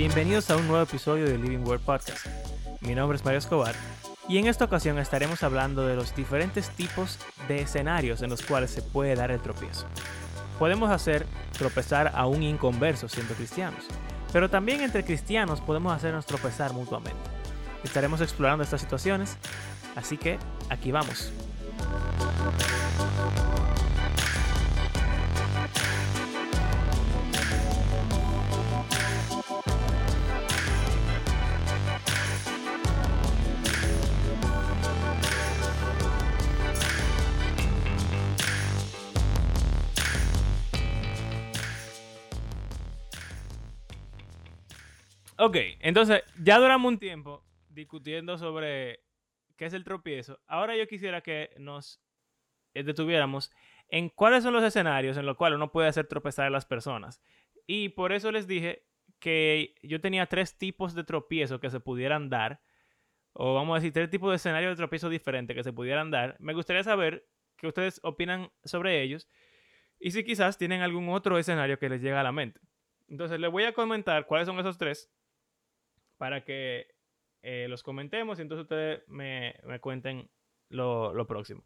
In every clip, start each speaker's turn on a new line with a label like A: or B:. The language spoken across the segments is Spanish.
A: Bienvenidos a un nuevo episodio de Living Word Podcast. Mi nombre es Mario Escobar y en esta ocasión estaremos hablando de los diferentes tipos de escenarios en los cuales se puede dar el tropiezo. Podemos hacer tropezar a un inconverso siendo cristianos, pero también entre cristianos podemos hacernos tropezar mutuamente. Estaremos explorando estas situaciones, así que aquí vamos. Ok, entonces ya duramos un tiempo discutiendo sobre qué es el tropiezo. Ahora yo quisiera que nos detuviéramos en cuáles son los escenarios en los cuales uno puede hacer tropezar a las personas. Y por eso les dije que yo tenía tres tipos de tropiezo que se pudieran dar, o vamos a decir, tres tipos de escenarios de tropiezo diferentes que se pudieran dar. Me gustaría saber qué ustedes opinan sobre ellos y si quizás tienen algún otro escenario que les llega a la mente. Entonces les voy a comentar cuáles son esos tres para que eh, los comentemos y entonces ustedes me, cuenten lo, próximo.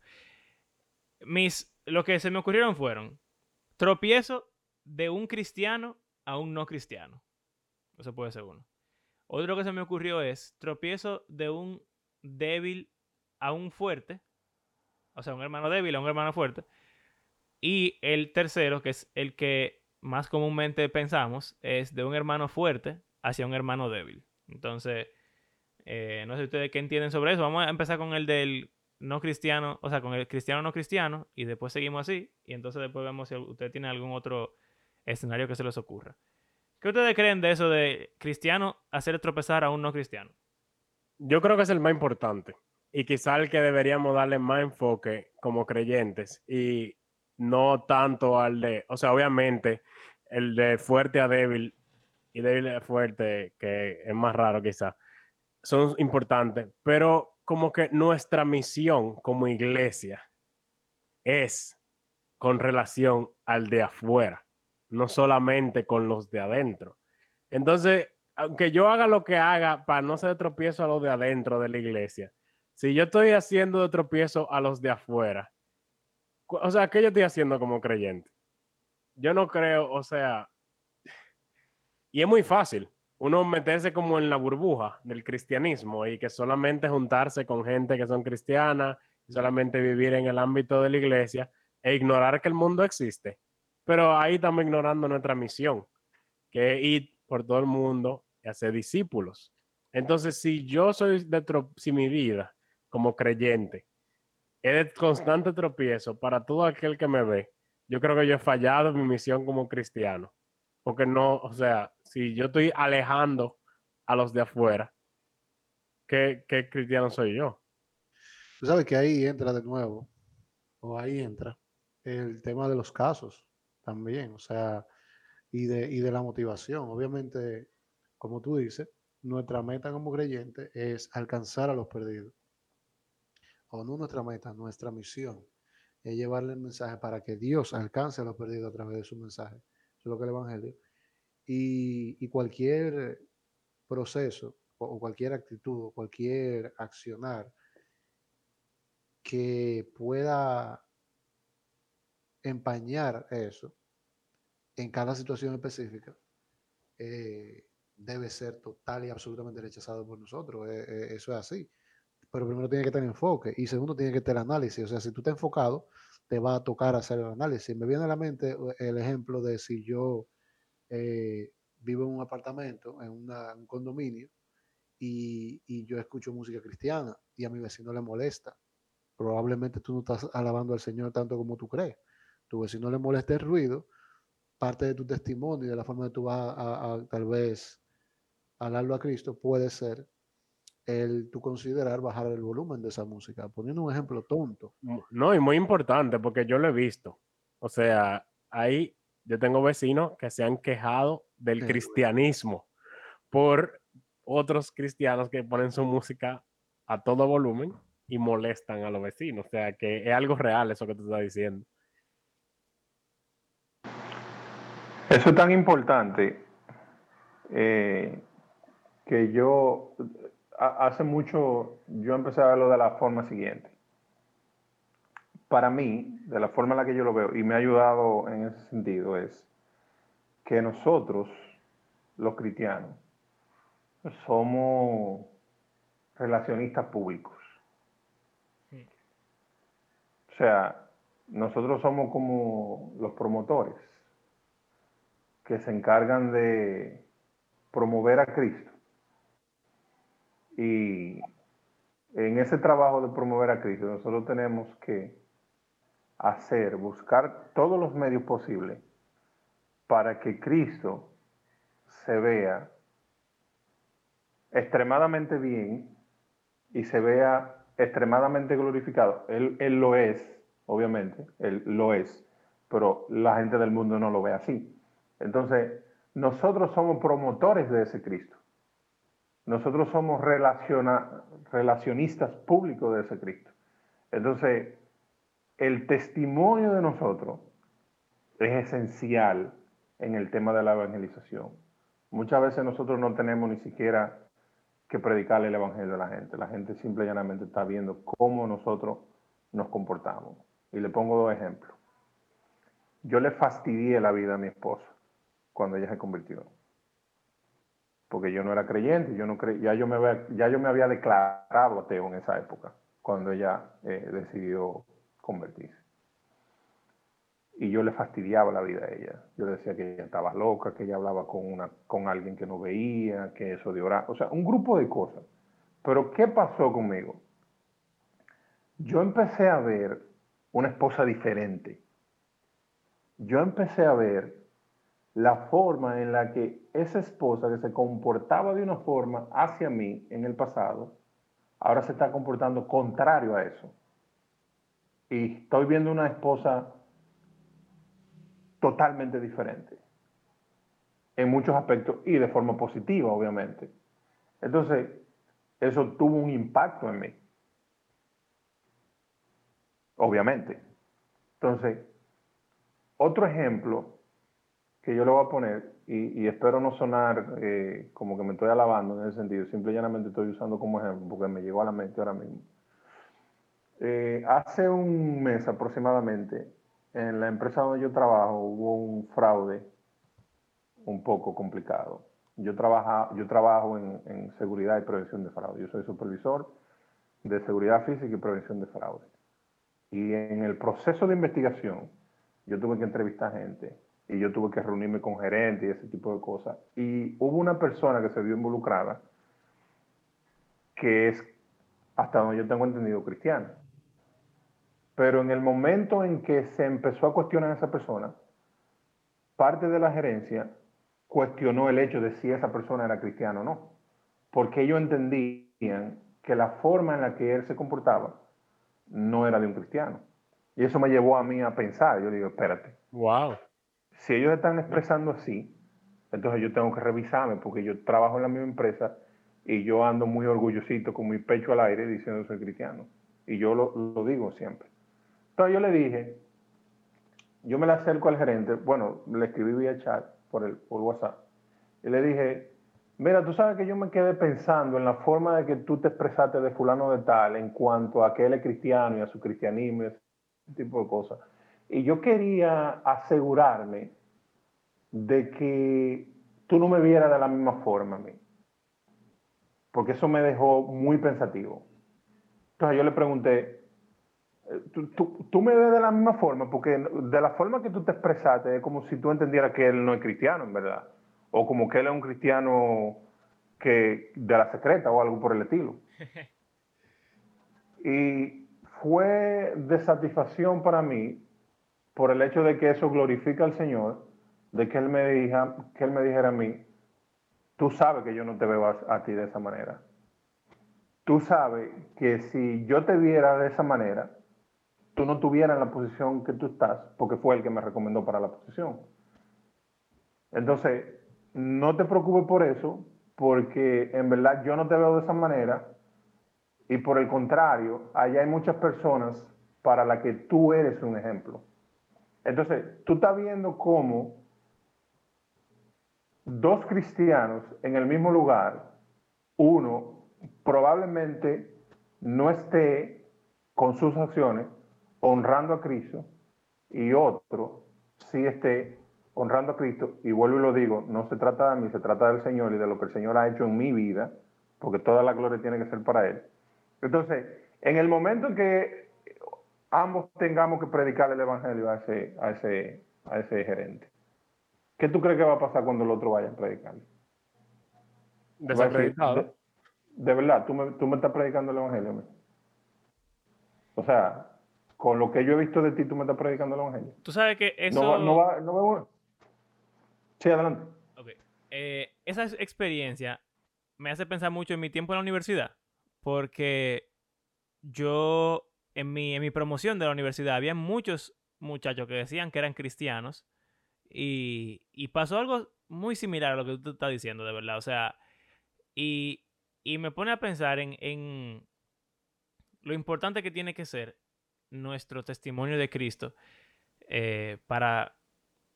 A: Mis, lo que se me ocurrieron fueron tropiezo de un cristiano a un no cristiano. Eso puede ser uno. Otro que se me ocurrió es tropiezo de un débil a un fuerte. O sea, un hermano débil a un hermano fuerte. Y el tercero, que es el que más comúnmente pensamos, es de un hermano fuerte hacia un hermano débil. Entonces, eh, no sé ustedes qué entienden sobre eso. Vamos a empezar con el del no cristiano, o sea, con el cristiano no cristiano, y después seguimos así, y entonces después vemos si usted tiene algún otro escenario que se les ocurra. ¿Qué ustedes creen de eso de cristiano hacer tropezar a un no cristiano?
B: Yo creo que es el más importante y quizá el que deberíamos darle más enfoque como creyentes y no tanto al de, o sea, obviamente el de fuerte a débil y débil fuerte, que es más raro quizá, son importantes, pero como que nuestra misión como iglesia es con relación al de afuera, no solamente con los de adentro. Entonces, aunque yo haga lo que haga para no ser tropiezo a los de adentro de la iglesia, si yo estoy haciendo de tropiezo a los de afuera, o sea, ¿qué yo estoy haciendo como creyente? Yo no creo, o sea, y es muy fácil uno meterse como en la burbuja del cristianismo y que solamente juntarse con gente que son cristianas, solamente vivir en el ámbito de la iglesia e ignorar que el mundo existe. Pero ahí estamos ignorando nuestra misión, que es ir por todo el mundo y hacer discípulos. Entonces, si yo soy de si mi vida como creyente es de constante tropiezo para todo aquel que me ve, yo creo que yo he fallado en mi misión como cristiano. Porque no, o sea, si yo estoy alejando a los de afuera, ¿qué, cristiano soy yo?
C: Tú sabes que ahí entra de nuevo, o ahí entra el tema de los casos también, o sea, y de, y de la motivación. Obviamente, como tú dices, nuestra meta como creyente es alcanzar a los perdidos. O no nuestra meta, nuestra misión es llevarle el mensaje para que Dios alcance a los perdidos a través de su mensaje. Es lo que el Evangelio y, cualquier proceso o cualquier actitud o cualquier accionar que pueda empañar eso en cada situación específica eh, debe ser total y absolutamente rechazado por nosotros. Eh, eh, eso es así. Pero primero tiene que tener enfoque y segundo tiene que tener análisis. O sea, si tú estás enfocado, te va a tocar hacer el análisis. Me viene a la mente el ejemplo de si yo eh, vivo en un apartamento, en un condominio, y, yo escucho música cristiana y a mi vecino le molesta. Probablemente tú no estás alabando al Señor tanto como tú crees. Tu vecino le molesta el ruido, parte de tu testimonio y de la forma que tú vas a, tal vez hablarlo a Cristo puede ser el tú considerar bajar el volumen de esa música, poniendo un ejemplo tonto.
B: No, y muy importante porque yo lo he visto. O sea, hay yo tengo vecinos que se han quejado del cristianismo por otros cristianos que ponen su música a todo volumen y molestan a los vecinos. O sea, que es algo real eso que tú estás diciendo.
D: Eso es tan importante eh, que yo, hace mucho, yo empecé a verlo de la forma siguiente. Para mí, de la forma en la que yo lo veo, y me ha ayudado en ese sentido, es que nosotros, los cristianos, somos relacionistas públicos. O sea, nosotros somos como los promotores que se encargan de promover a Cristo. Y en ese trabajo de promover a Cristo, nosotros tenemos que hacer, buscar todos los medios posibles para que Cristo se vea extremadamente bien y se vea extremadamente glorificado. Él, él, lo es, obviamente, él lo es, pero la gente del mundo no lo ve así. Entonces, nosotros somos promotores de ese Cristo. Nosotros somos relacionistas públicos de ese Cristo. Entonces, el testimonio de nosotros es esencial en el tema de la evangelización. Muchas veces nosotros no tenemos ni siquiera que predicarle el evangelio a la gente. La gente simple y llanamente está viendo cómo nosotros nos comportamos. Y le pongo dos ejemplos. Yo le fastidié la vida a mi esposa cuando ella se convirtió. Porque yo no era creyente, yo no cre ya, yo me había, ya yo me había declarado ateo en esa época, cuando ella eh, decidió convertirse. Y yo le fastidiaba la vida a ella. Yo decía que ella estaba loca, que ella hablaba con, una, con alguien que no veía, que eso de orar. O sea, un grupo de cosas. Pero ¿qué pasó conmigo? Yo empecé a ver una esposa diferente. Yo empecé a ver la forma en la que esa esposa que se comportaba de una forma hacia mí en el pasado, ahora se está comportando contrario a eso. Y estoy viendo una esposa totalmente diferente en muchos aspectos y de forma positiva, obviamente. Entonces, eso tuvo un impacto en mí. Obviamente. Entonces, otro ejemplo que yo le voy a poner, y, espero no sonar eh, como que me estoy alabando en ese sentido, simple y llanamente estoy usando como ejemplo, porque me llegó a la mente ahora mismo. Eh, hace un mes aproximadamente, en la empresa donde yo trabajo hubo un fraude un poco complicado. Yo, trabaja, yo trabajo en, en seguridad y prevención de fraude. Yo soy supervisor de seguridad física y prevención de fraude. Y en el proceso de investigación, yo tuve que entrevistar gente y yo tuve que reunirme con gerentes y ese tipo de cosas. Y hubo una persona que se vio involucrada que es, hasta donde yo tengo entendido, cristiana. Pero en el momento en que se empezó a cuestionar a esa persona, parte de la gerencia cuestionó el hecho de si esa persona era cristiana o no. Porque ellos entendían que la forma en la que él se comportaba no era de un cristiano. Y eso me llevó a mí a pensar. Yo digo, espérate.
A: Wow
D: si ellos están expresando así, entonces yo tengo que revisarme porque yo trabajo en la misma empresa y yo ando muy orgullosito con mi pecho al aire diciendo soy cristiano. Y yo lo, digo siempre. Entonces yo le dije, yo me le acerco al gerente, bueno, le escribí vía chat por, el, por WhatsApp, y le dije, mira, tú sabes que yo me quedé pensando en la forma de que tú te expresaste de fulano de tal en cuanto a que él es cristiano y a su cristianismo y ese tipo de cosas. Y yo quería asegurarme de que tú no me vieras de la misma forma a mí. Porque eso me dejó muy pensativo. Entonces yo le pregunté, eh, ¿tú, me ves de la misma forma? Porque de la forma que tú te expresaste es como si tú entendieras que él no es cristiano, en verdad. O como que él es un cristiano que de la secreta o algo por el estilo. Y fue de satisfacción para mí por el hecho de que eso glorifica al Señor, de que Él me, que él me dijera a mí, tú sabes que yo no te veo a, ti de esa manera. Tú sabes que si yo te viera de esa manera, tú no tuvieras la posición que tú estás, porque fue el que me recomendó para la posición. Entonces, no te preocupes por eso, porque en verdad yo no te veo de esa manera, y por el contrario, allá hay muchas personas para las que tú eres un ejemplo. Entonces, tú estás viendo cómo dos cristianos en el mismo lugar, uno probablemente no esté con sus acciones honrando a Cristo y otro sí esté honrando a Cristo. Y vuelvo y lo digo, no se trata de mí, se trata del Señor y de lo que el Señor ha hecho en mi vida, porque toda la gloria tiene que ser para Él. Entonces, en el momento en que ambos tengamos que predicar el Evangelio a ese, a ese, a ese gerente, ¿qué tú crees que va a pasar cuando el otro vaya a predicar?
B: Desacreditado.
D: De, de, verdad, ¿tú me, tú me estás predicando el Evangelio. ¿me? O sea, con lo que yo he visto de ti, tú me estás predicando el Evangelio.
A: Tú sabes que eso...
D: No, va- no va, no va- Sí, adelante.
A: Ok. Eh, esa ex- experiencia me hace pensar mucho en mi tiempo en la universidad, porque yo en mi, en mi promoción de la universidad había muchos muchachos que decían que eran cristianos y, y pasó algo muy similar a lo que tú estás diciendo, de verdad. O sea, y, y me pone a pensar en, en lo importante que tiene que ser nuestro testimonio de Cristo eh, para,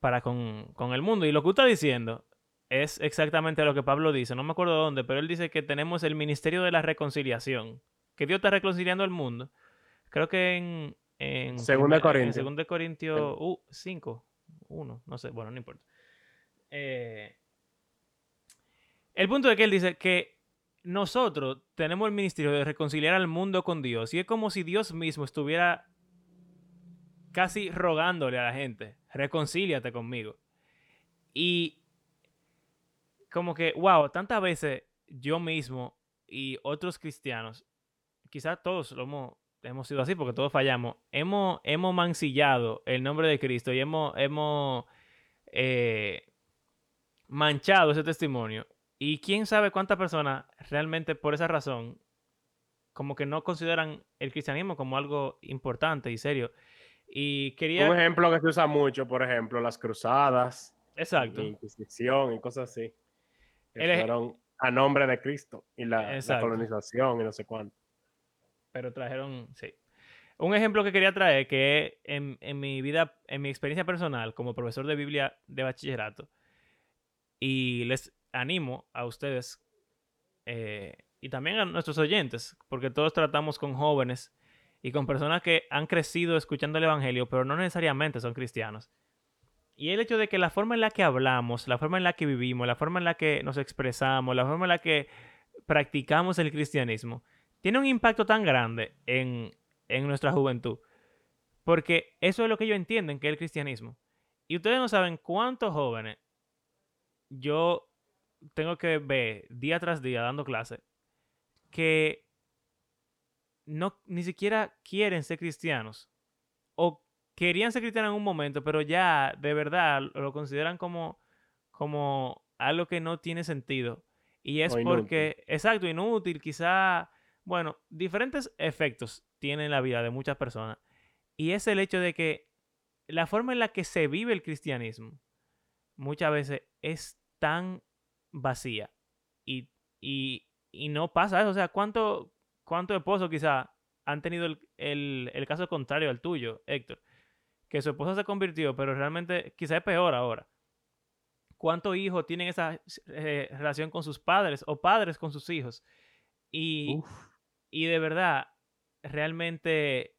A: para con, con el mundo. Y lo que tú estás diciendo es exactamente lo que Pablo dice. No me acuerdo dónde, pero él dice que tenemos el ministerio de la reconciliación. Que Dios está reconciliando al mundo. Creo que en. en
B: Segunda Corintios.
A: En Segunda Corintios uh, 5, 1, no sé, bueno, no importa. Eh, el punto de que él dice que nosotros tenemos el ministerio de reconciliar al mundo con Dios. Y es como si Dios mismo estuviera casi rogándole a la gente, reconcíliate conmigo. Y como que, wow, tantas veces yo mismo y otros cristianos, quizás todos lo hemos, hemos sido así porque todos fallamos, hemos, hemos mancillado el nombre de Cristo y hemos, hemos eh, manchado ese testimonio. Y quién sabe cuántas personas realmente por esa razón como que no consideran el cristianismo como algo importante y serio. Y quería...
B: Un ejemplo que se usa mucho, por ejemplo, las cruzadas,
A: Exacto.
B: la Inquisición y cosas así. Que
A: El
B: fueron a nombre de Cristo y la, la colonización y no sé cuánto.
A: Pero trajeron, sí. Un ejemplo que quería traer, que en, en mi vida, en mi experiencia personal como profesor de Biblia de bachillerato, y les animo a ustedes eh, y también a nuestros oyentes, porque todos tratamos con jóvenes y con personas que han crecido escuchando el Evangelio, pero no necesariamente son cristianos. Y el hecho de que la forma en la que hablamos, la forma en la que vivimos, la forma en la que nos expresamos, la forma en la que practicamos el cristianismo, tiene un impacto tan grande en, en nuestra juventud. Porque eso es lo que ellos entienden que es el cristianismo. Y ustedes no saben cuántos jóvenes yo tengo que ver día tras día dando clases que no ni siquiera quieren ser cristianos o querían ser cristianos en un momento, pero ya de verdad lo consideran como como algo que no tiene sentido. Y es
B: O inútil.
A: porque, exacto, inútil, quizá, bueno, diferentes efectos tiene en la vida de muchas personas. Y es el hecho de que la forma en la que se vive el cristianismo muchas veces es tan vacía y, y, no pasa eso. O sea, ¿cuánto, cuántos esposos quizá han tenido el, el, caso contrario al tuyo, Héctor? Que su esposa se convirtió, pero realmente quizá es peor ahora. ¿Cuántos hijos tienen esa eh, relación con sus padres o padres con sus hijos? Y, y de verdad, realmente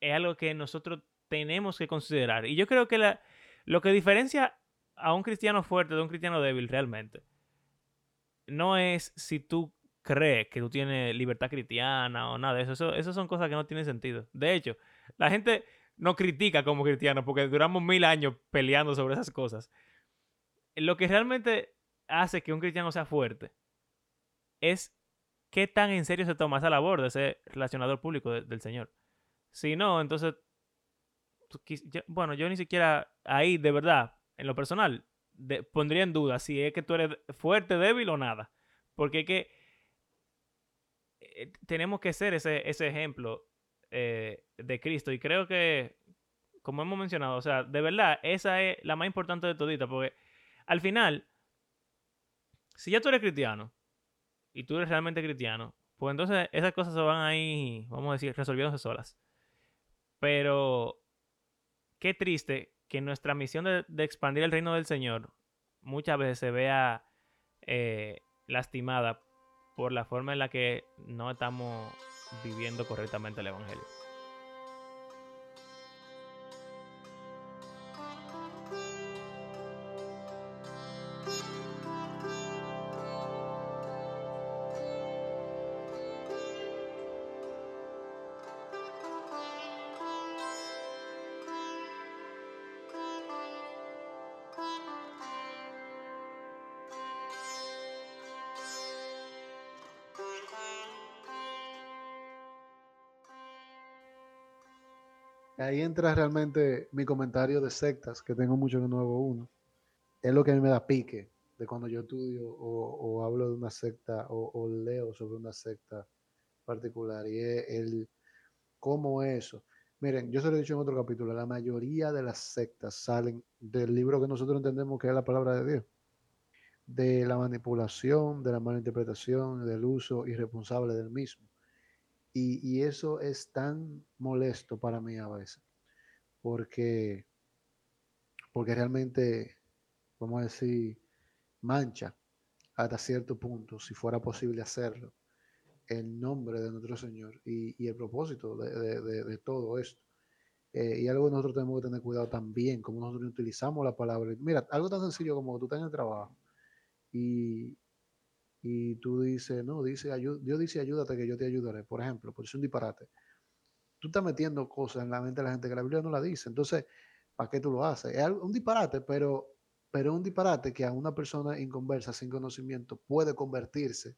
A: es algo que nosotros tenemos que considerar. Y yo creo que lo que diferencia a un cristiano fuerte de un cristiano débil realmente no es si tú crees que tú tienes libertad cristiana o nada de eso. Eso, son cosas que no tienen sentido. De hecho, la gente no critica como cristianos porque duramos mil años peleando sobre esas cosas. Lo que realmente hace que un cristiano sea fuerte es qué tan en serio se toma esa labor de ser relacionador público de- del Señor. Si no, entonces, yo- bueno, yo ni siquiera ahí, de verdad, en lo personal, pondría en duda si es que tú eres fuerte, débil o nada. Porque es que eh, tenemos que ser ese, ese ejemplo eh, de Cristo. Y creo que, como hemos mencionado, o sea, de verdad, esa es la más importante de todita. Porque al final, si ya tú eres cristiano y tú eres realmente cristiano, pues entonces esas cosas se van ahí, vamos a decir, resolviéndose solas. Pero qué triste que nuestra misión de, expandir el reino del Señor muchas veces se vea eh, lastimada por la forma en la que no estamos viviendo correctamente el Evangelio.
C: Ahí entra realmente mi comentario de sectas, que tengo mucho en el nuevo uno. Es lo que a mí me da pique de cuando yo estudio o, o hablo de una secta o, o, leo sobre una secta particular. Y es el cómo eso. Miren, yo se lo he dicho en otro capítulo, la mayoría de las sectas salen del libro que nosotros entendemos que es la palabra de Dios. De la manipulación, de la mala interpretación, del uso irresponsable del mismo. Y, eso es tan molesto para mí a veces, porque, porque realmente, vamos a decir, mancha hasta cierto punto, si fuera posible hacerlo, el nombre de nuestro Señor y, el propósito de todo esto. Eh, y algo que nosotros tenemos que tener cuidado también, como nosotros utilizamos la palabra. Mira, algo tan sencillo como tú estás en el trabajo y, y tú dices, no, dice, Dios dice ayúdate que yo te ayudaré, por ejemplo, por es un disparate. Tú estás metiendo cosas en la mente de la gente que la Biblia no la dice, entonces, ¿para qué tú lo haces? Es un disparate, pero, pero es un disparate que a una persona inconversa, sin conocimiento, puede convertirse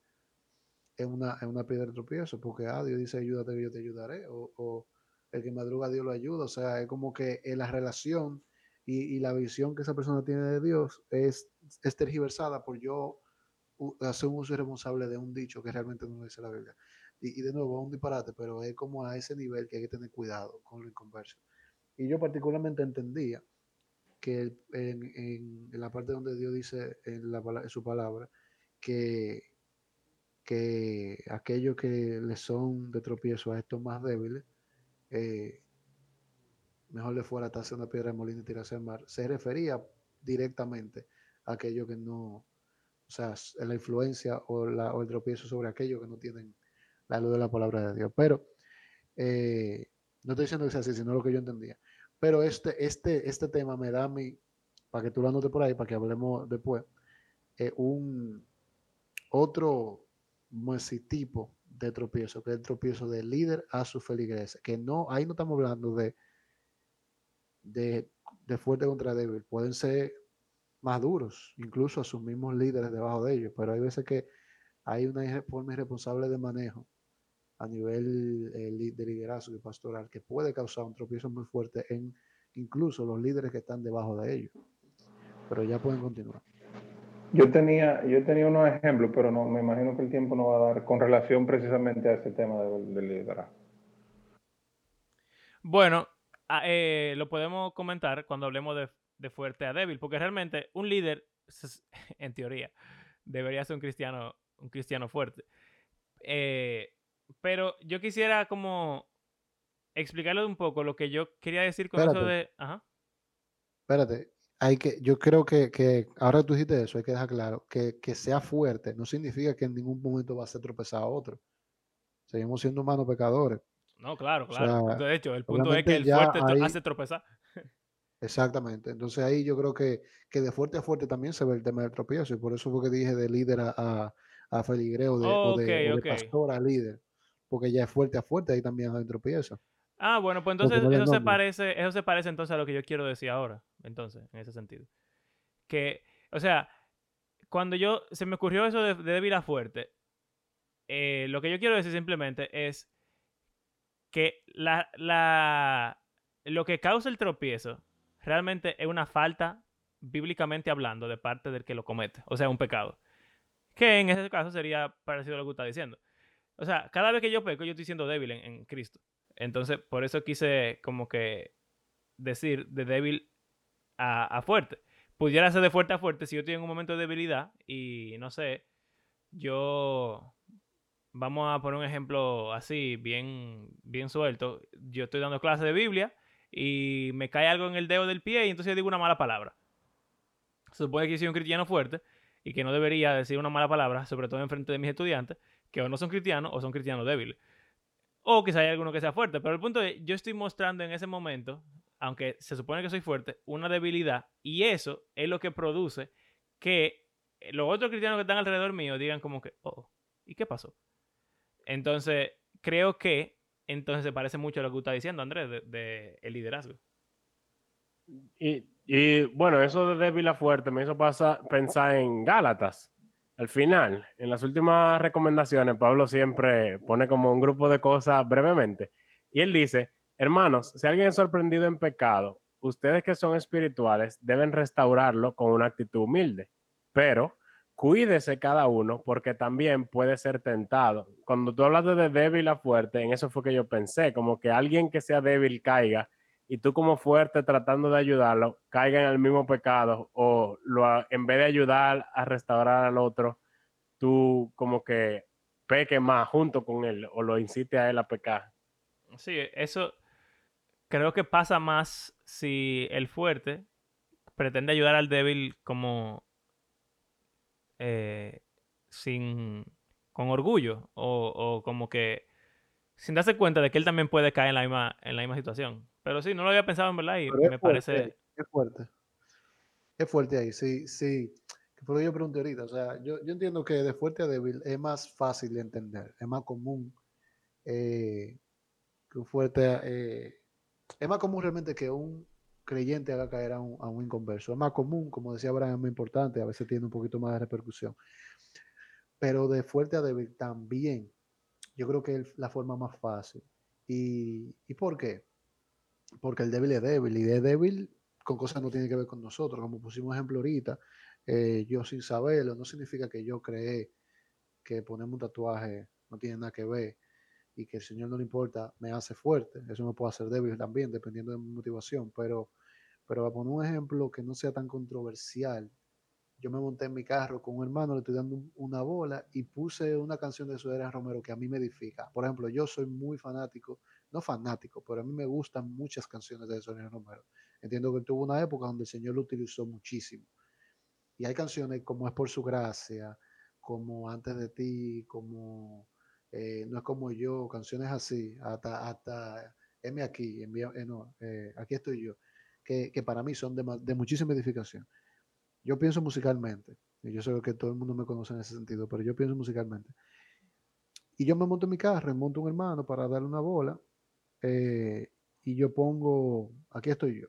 C: en una, en una piedra de tropiezo, porque ah, Dios dice ayúdate que yo te ayudaré, o, o el que madruga Dios lo ayuda, o sea, es como que la relación y, y la visión que esa persona tiene de Dios es, es tergiversada por yo hacer un uso irresponsable de un dicho que realmente no dice la Biblia. Y, de nuevo, es un disparate, pero es como a ese nivel que hay que tener cuidado con lo inconverso. Y yo particularmente entendía que en, en, la parte donde Dios dice en, la, su palabra que, que aquellos que le son de tropiezo a estos más débiles, eh, mejor le fuera atarse una piedra de molino y tirarse al mar, se refería directamente a aquellos que no, o sea, la influencia o, la, o, el tropiezo sobre aquellos que no tienen la luz de la palabra de Dios. Pero eh, no estoy diciendo que sea así, sino lo que yo entendía. Pero este, este, este tema me da a mí, para que tú lo anotes por ahí, para que hablemos después, eh, un otro tipo de tropiezo, que es el tropiezo del líder a su feligres, que no, ahí no estamos hablando de, de fuerte contra débil, pueden ser más duros, incluso a sus mismos líderes debajo de ellos, pero hay veces que hay una forma irresponsable de manejo a nivel eh, de liderazgo y pastoral que puede causar un tropiezo muy fuerte en incluso los líderes que están debajo de ellos. Pero ya pueden continuar.
D: Yo tenía, yo tenía unos ejemplos, pero no, me imagino que el tiempo no va a dar con relación precisamente a ese tema del, liderazgo.
A: Bueno, eh, lo podemos comentar cuando hablemos de de fuerte a débil, porque realmente un líder, en teoría, debería ser un cristiano, un cristiano fuerte. Eh, pero yo quisiera como explicarle un poco lo que yo quería decir con
C: Espérate.
A: eso de... Ajá.
C: Espérate, hay que, yo creo que, que ahora tú dijiste eso, hay que dejar claro, que, que sea fuerte no significa que en ningún momento va a ser tropezar a otro. Seguimos siendo humanos pecadores.
A: No, claro,
C: O
A: claro.
C: sea,
A: de hecho, el punto es que el fuerte
C: ahí-
A: hace tropezar.
C: Exactamente. Entonces ahí yo creo que, que de fuerte a fuerte también se ve el tema del tropiezo. Y por eso fue que dije de líder a, a, o de, o de,
A: Ok,
C: o de
A: ok.
C: pastor a líder. Porque ya es fuerte a fuerte, ahí también hay tropiezo.
A: Ah, bueno, pues entonces
C: no
A: eso se parece, eso se parece entonces a lo que yo quiero decir ahora, entonces, en ese sentido. Que, o sea, cuando yo, se me ocurrió eso de, de débil a fuerte, eh, lo que yo quiero decir simplemente es que la, la, lo que causa el tropiezo realmente es una falta, bíblicamente hablando, de parte del que lo comete, o sea, un pecado. Que en ese caso sería parecido a lo que está diciendo. O sea, cada vez que yo peco, yo estoy siendo débil en, Cristo. Entonces, por eso quise como que decir de débil a, fuerte. Pudiera ser de fuerte a fuerte si yo estoy en un momento de debilidad y no sé, yo vamos a poner un ejemplo así, bien, bien suelto. Yo estoy dando clase de Biblia y me cae algo en el dedo del pie y entonces digo una mala palabra. se supone que soy un cristiano fuerte y que no debería decir una mala palabra, sobre todo en frente de mis estudiantes, que o no son cristianos o son cristianos débiles. O quizá hay alguno que sea fuerte, pero el punto es, yo estoy mostrando en ese momento, aunque se supone que soy fuerte, una debilidad y eso es lo que produce que los otros cristianos que están alrededor mío digan como que, oh, ¿y qué pasó? Entonces, creo que entonces se parece mucho a lo que está diciendo, Andrés, de, el liderazgo.
B: Y, bueno, eso de débil a fuerte me hizo pasar, pensar en Gálatas. Al final, en las últimas recomendaciones, Pablo siempre pone como un grupo de cosas brevemente. Y él dice, hermanos, si alguien es sorprendido en pecado, ustedes que son espirituales deben restaurarlo con una actitud humilde. Pero cuídese cada uno porque también puede ser tentado. Cuando tú hablas de débil a fuerte, en eso fue que yo pensé, como que alguien que sea débil caiga y tú como fuerte tratando de ayudarlo, caiga en el mismo pecado o lo, en vez de ayudar a restaurar al otro, tú como que peque más junto con él o lo incite a él a pecar.
A: Sí, eso creo que pasa más si el fuerte pretende ayudar al débil como eh, sin con orgullo o, o como que sin darse cuenta de que él también puede caer en la misma, en la misma situación. Pero sí, no lo había pensado en verdad y
C: Pero
A: me
C: es fuerte,
A: parece...
C: Es fuerte. Es fuerte ahí, sí, sí. Que yo pregunté ahorita, o sea, yo, yo entiendo que de fuerte a débil es más fácil de entender, es más común eh, que un fuerte, eh, es más común realmente que un creyente haga caer a un, a un inconverso. Es más común, como decía Abraham, es muy importante, a veces tiene un poquito más de repercusión. Pero de fuerte a débil también, yo creo que es la forma más fácil. ¿Y, ¿y por qué? Porque el débil es débil y es débil con cosas que no tienen que ver con nosotros. Como pusimos ejemplo ahorita, eh, yo sin saberlo, no significa que yo creé que ponerme un tatuaje no tiene nada que ver y que el Señor no le importa, me hace fuerte. Eso me puede hacer débil también, dependiendo de mi motivación. Pero, pero para poner un ejemplo que no sea tan controversial, yo me monté en mi carro con un hermano, le estoy dando un- una bola y puse una canción de Soledad Romero que a mí me edifica. Por ejemplo, yo soy muy fanático, no fanático, pero a mí me gustan muchas canciones de Soledad Romero. Entiendo que tuvo una época donde el Señor lo utilizó muchísimo. Y hay canciones como Es por su gracia, como Antes de ti, como eh, No es como yo, canciones así, hasta, hasta M aquí, eh, no, eh, aquí estoy yo, que, que para mí son de, de muchísima edificación. Yo pienso musicalmente, y yo sé que todo el mundo me conoce en ese sentido, pero yo pienso musicalmente. Y yo me monto en mi carro, monto un hermano para darle una bola, y yo pongo, aquí estoy yo.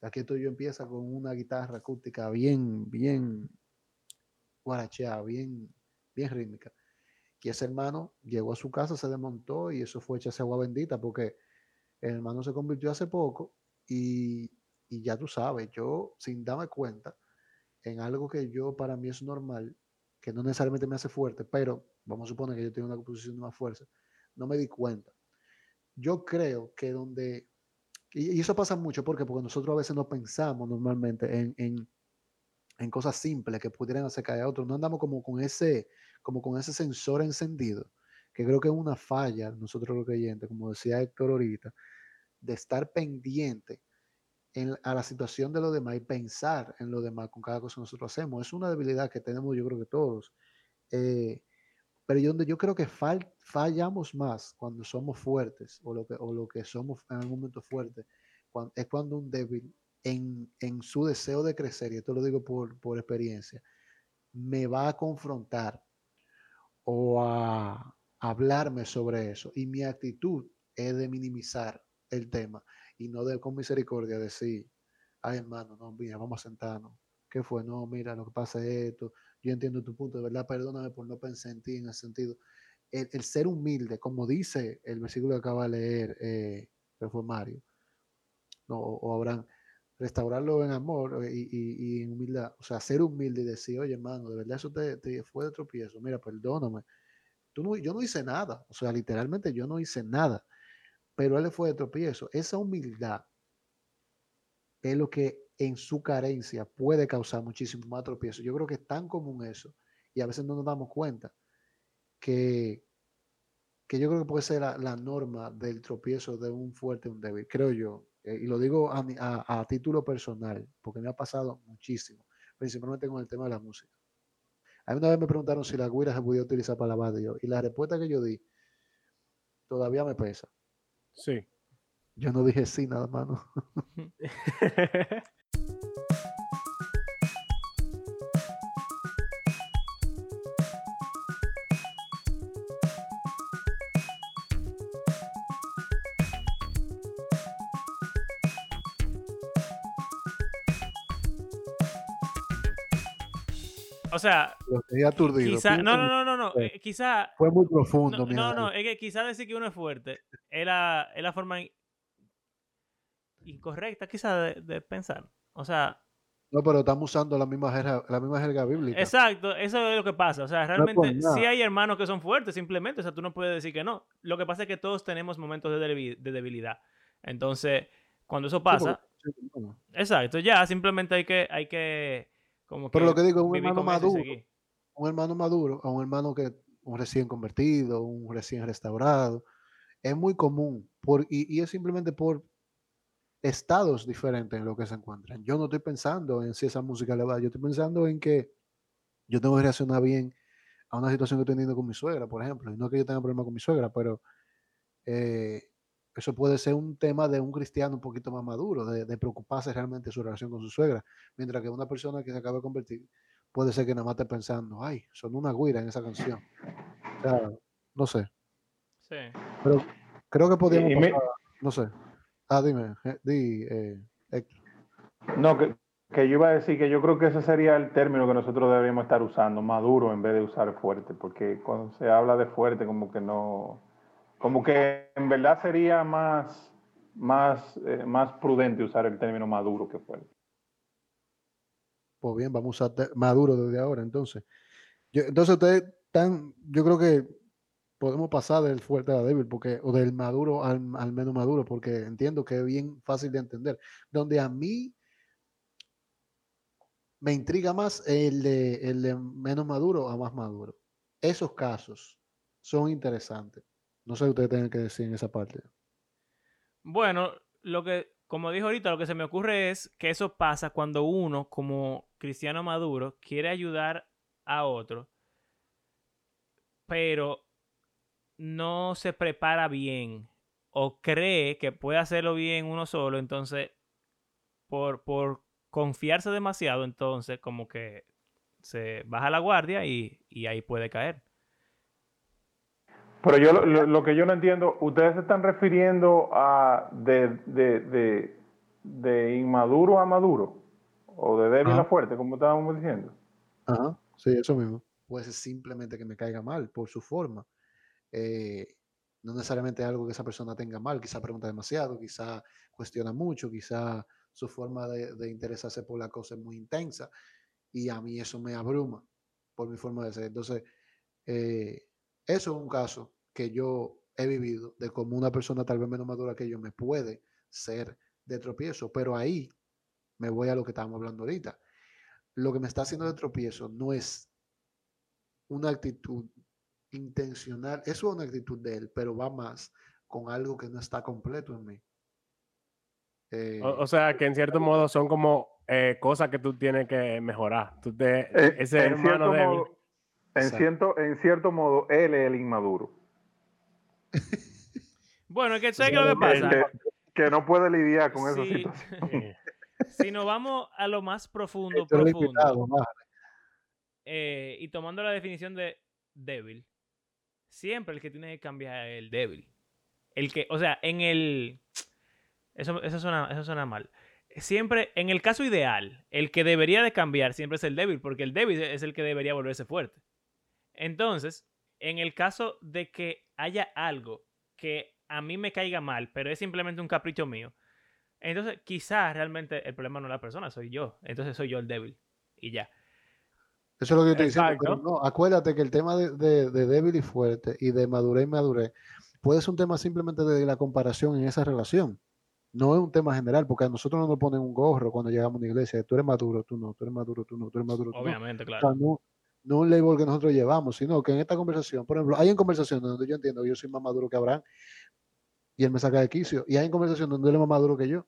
C: Aquí estoy yo empieza con una guitarra acústica bien, bien guaracheada, bien, bien rítmica. Y ese hermano llegó a su casa, se desmontó y eso fue echarse agua bendita porque el hermano se convirtió hace poco y, y ya tú sabes, yo sin darme cuenta en algo que yo para mí es normal, que no necesariamente me hace fuerte, pero vamos a suponer que yo tengo una posición de más fuerza, no me di cuenta. Yo creo que donde, y, eso pasa mucho porque, porque nosotros a veces no pensamos normalmente en, en, en cosas simples que pudieran hacer caer a otros, no andamos como con ese, como con ese sensor encendido, que creo que es una falla nosotros los creyentes, como decía Héctor ahorita, de estar pendiente en, a la situación de los demás y pensar en lo demás con cada cosa que nosotros hacemos. Es una debilidad que tenemos yo creo que todos. Eh, pero yo, yo creo que fal, fallamos más cuando somos fuertes o lo que, o lo que somos en un momento fuerte, cuando, es cuando un débil en, en, su deseo de crecer, y esto lo digo por, por experiencia, me va a confrontar o a hablarme sobre eso. Y mi actitud es de minimizar el tema y no de con misericordia decir, ay hermano, no, mira, vamos a sentarnos. ¿Qué fue? No, mira, lo que pasa es esto. Yo entiendo tu punto, de verdad, perdóname por no pensar en ti en ese sentido. El, el ser humilde, como dice el versículo que acaba de leer eh, Reformario, no, o, o Abraham, restaurarlo en amor y, y, y, en humildad. O sea, ser humilde y decir, oye, hermano, de verdad eso te, te fue de tropiezo. Mira, perdóname. Tú no, yo no hice nada. O sea, literalmente yo no hice nada. Pero él fue de tropiezo. Esa humildad es lo que en su carencia puede causar muchísimo más tropiezo. Yo creo que es tan común eso y a veces no nos damos cuenta que, que yo creo que puede ser la, la norma del tropiezo de un fuerte y un débil, creo yo. Eh, y lo digo a, a, a, título personal, porque me ha pasado muchísimo. principalmente con el tema de la música. A una vez me preguntaron si la guira se podía utilizar para lavar de Dios, y la respuesta que yo di todavía me pesa.
B: Sí.
C: Yo no dije sí, nada más. ¿no?
A: O sea,
C: Lo dejé aturdido.
A: quizá, no, no, no, no, no,
C: Sí.
A: eh, quizá,
C: Fue muy profundo.
A: no,
C: mi
A: no, no, es que quizá decir que uno es fuerte es la, es la forma in- incorrecta quizá de, de pensar. O sea,
C: No, pero estamos usando la misma jerga, la misma jerga bíblica.
A: exacto, eso es lo que pasa. O sea, realmente
C: nada.
A: sí hay hermanos que son fuertes, simplemente, o sea, tú no puedes decir que no. Lo que pasa es que todos tenemos momentos de, debi- de debilidad. Entonces, cuando eso pasa,
C: sí,
A: exacto, ya, simplemente hay que, hay que, como
C: Pero lo que digo, un hermano maduro, un hermano maduro, a un hermano que un recién convertido, un recién restaurado, es muy común por, y, y es simplemente por estados diferentes en lo que se encuentran. Yo no estoy pensando en si esa música le va, yo estoy pensando en que yo tengo que reaccionar bien a una situación que estoy teniendo con mi suegra, por ejemplo, y no que yo tenga problema con mi suegra, pero eh, eso puede ser un tema de un cristiano un poquito más maduro, de, de preocuparse realmente de su relación con su suegra, mientras que una persona que se acaba de convertir puede ser que nada más esté pensando, ay, son una guira en esa canción. O sea, no sé,
A: Sí.
C: pero creo que podríamos
D: me-
C: no sé. Ah, dime, eh, di, eh, Héctor.
D: No, que, que yo iba a decir que yo creo que ese sería el término que nosotros deberíamos estar usando, maduro en vez de usar fuerte, porque cuando se habla de fuerte como que no, como que en verdad sería más, más, eh, más prudente usar el término maduro que fuerte.
C: Pues bien, vamos a usar maduro desde ahora, entonces. Yo- entonces ustedes están, yo creo que podemos pasar del fuerte a débil, porque, o del maduro al, al menos maduro, porque entiendo que es bien fácil de entender. Donde a mí me intriga más el de, el de menos maduro a más maduro. Esos casos son interesantes. No sé ustedes tienen que decir en esa parte.
A: Bueno, lo que, como dijo ahorita, lo que se me ocurre es que eso pasa cuando uno, como cristiano maduro, quiere ayudar a otro, pero no se prepara bien o cree que puede hacerlo bien uno solo, entonces, por, por confiarse demasiado, entonces, como que se baja la guardia y, y ahí puede caer.
D: Pero yo lo, que yo no entiendo, ustedes se están refiriendo a de, de, de, de inmaduro a maduro, o de débil
C: Ajá.
D: a fuerte, como estábamos diciendo.
C: Ajá, sí, eso mismo. Puede ser simplemente que me caiga mal por su forma. Eh, no necesariamente algo que esa persona tenga mal, quizá pregunta demasiado, quizá cuestiona mucho, quizá su forma de, de interesarse por la cosa es muy intensa y a mí eso me abruma por mi forma de ser. Entonces, eh, eso es un caso que yo he vivido de cómo una persona tal vez menos madura que yo me puede ser de tropiezo, pero ahí me voy a lo que estábamos hablando ahorita lo que me está haciendo de tropiezo no es una actitud intencional, eso es una actitud de él, pero va más con algo que no está completo en mí. Eh,
B: O, o sea, que en cierto modo son como eh, cosas que tú tienes que mejorar. Tú te,
D: Eh,
B: ese hermano débil.
D: modo, en, cierto, en cierto modo, él es el inmaduro.
A: Bueno, es que ¿sabes qué lo que pasa?
D: que- que no puede lidiar con esa
A: Sí.
D: situación.
B: Eh,
A: si nos vamos a lo más profundo, profundo, eh, y tomando la definición de débil, siempre el que tiene que cambiar es el débil. El que, o sea, en el. Eso, eso, suena, eso suena mal. Siempre, en el caso ideal, el que debería de cambiar siempre es el débil, porque el débil es el que debería volverse fuerte. Entonces, en el caso de que haya algo que a mí me caiga mal, pero es simplemente un capricho mío, entonces quizás realmente el problema no es la persona, soy yo. Entonces soy yo el débil. Y ya.
C: Eso es lo que yo.
B: Exacto.
C: pero no, acuérdate que el tema de, de- de débil y fuerte y de madurez y madurez puede ser un tema simplemente de la comparación en esa relación. No es un tema general, porque a nosotros no nos ponen un gorro cuando llegamos a una iglesia. Tú eres maduro, tú no, tú eres maduro, tú no, tú eres maduro, tú no.
A: Obviamente,
C: O
A: claro.
C: sea, no, no un label que nosotros llevamos, sino que en esta conversación, por ejemplo, hay en conversaciones donde yo entiendo que yo soy más maduro que Abraham y él me saca de quicio, y hay en conversaciones donde él es más maduro que yo.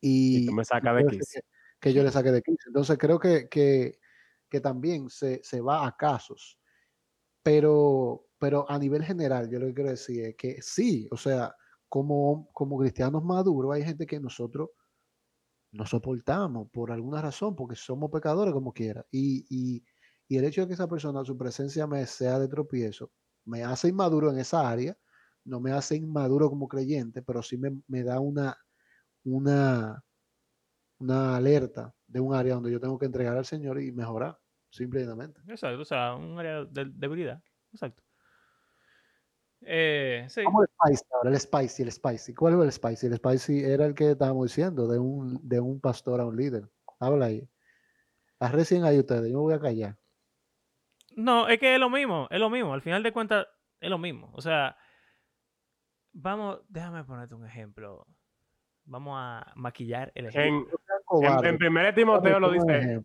B: y
C: Y,
B: tú me
C: y
B: sacas de quicio.
C: que, que yo le saque de quicio. Entonces creo que, que, que también se, se, va a casos. Pero, pero a nivel general, yo lo que quiero decir es que sí, o sea, como, como cristianos maduros, hay gente que nosotros no soportamos por alguna razón, porque somos pecadores como quiera. Y, y, y el hecho de que esa persona, su presencia me sea de tropiezo, me hace inmaduro en esa área, no me hace inmaduro como creyente, pero sí me, me da una, una, una alerta de un área donde yo tengo que entregar al Señor y mejorar, simplemente.
A: Exacto, o sea, un área de debilidad. Exacto. Eh, sí.
C: Vamos al spicy ahora, el spicy, el spicy. ¿Cuál es el spicy? El spicy era el que estábamos diciendo, de un, de un pastor a un líder. Habla ahí. A recién ahí ustedes, yo me voy a callar.
A: No, es que es lo mismo, es lo mismo. Al final de cuentas, es lo mismo. O sea, vamos, déjame ponerte un ejemplo. Vamos a maquillar el ejemplo.
B: En, en, primer Timoteo lo dice.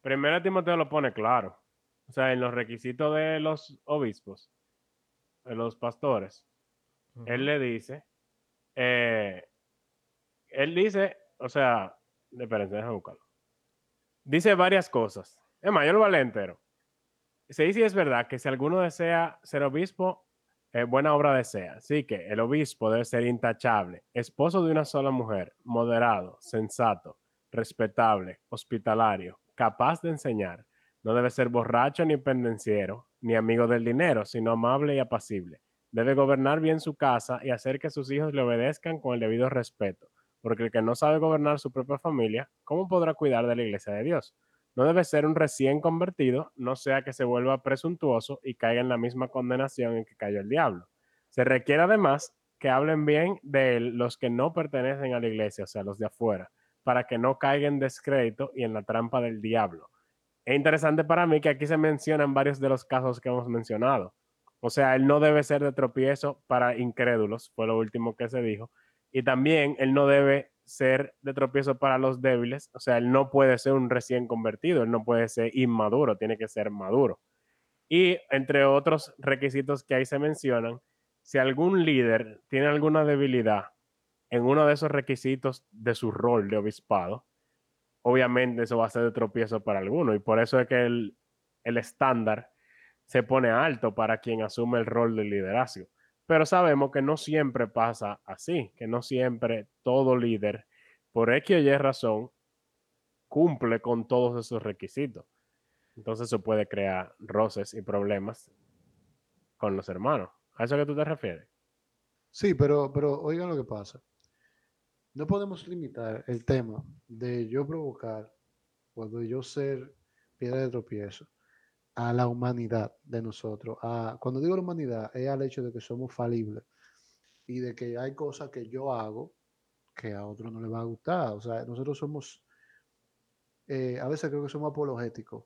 B: Primero Timoteo lo pone claro. O sea, en los requisitos de los obispos, de los pastores, uh -huh. él le dice, eh, él dice, o sea, espérense, déjame buscarlo. Dice varias cosas. Es más, yo lo voy a leer entero. Se dice es verdad que si alguno desea ser obispo, eh, buena obra desea. Así que el obispo debe ser intachable, esposo de una sola mujer, moderado, sensato, respetable, hospitalario, capaz de enseñar. No debe ser borracho ni pendenciero, ni amigo del dinero, sino amable y apacible. Debe gobernar bien su casa y hacer que sus hijos le obedezcan con el debido respeto, porque el que no sabe gobernar su propia familia, ¿cómo podrá cuidar de la iglesia de Dios? No debe ser un recién convertido, no sea que se vuelva presuntuoso y caiga en la misma condenación en que cayó el diablo. Se requiere además que hablen bien de los que no pertenecen a la iglesia, o sea, los de afuera, para que no caigan en descrédito y en la trampa del diablo. Es interesante para mí que aquí se mencionan varios de los casos que hemos mencionado. O sea, él no debe ser de tropiezo para incrédulos, fue lo último que se dijo. Y también él no debe ser de tropiezo para los débiles. O sea, él no puede ser un recién convertido, él no puede ser inmaduro, tiene que ser maduro. Y entre otros requisitos que ahí se mencionan, si algún líder tiene alguna debilidad en uno de esos requisitos de su rol de obispado, obviamente eso va a ser de tropiezo para alguno. Y por eso es que el, el estándar se pone alto para quien asume el rol de liderazgo. Pero sabemos que no siempre pasa así, que no siempre todo líder, por X o Y razón, cumple con todos esos requisitos. Entonces eso puede crear roces y problemas con los hermanos. ¿A eso que tú te refieres?
C: Sí, pero, pero oigan lo que pasa. No podemos limitar el tema de yo provocar o de yo ser piedra de tropiezo a la humanidad de nosotros. A, cuando digo la humanidad, es al hecho de que somos falibles y de que hay cosas que yo hago que a otro no le va a gustar. O sea, nosotros somos, eh, a veces creo que somos apologéticos.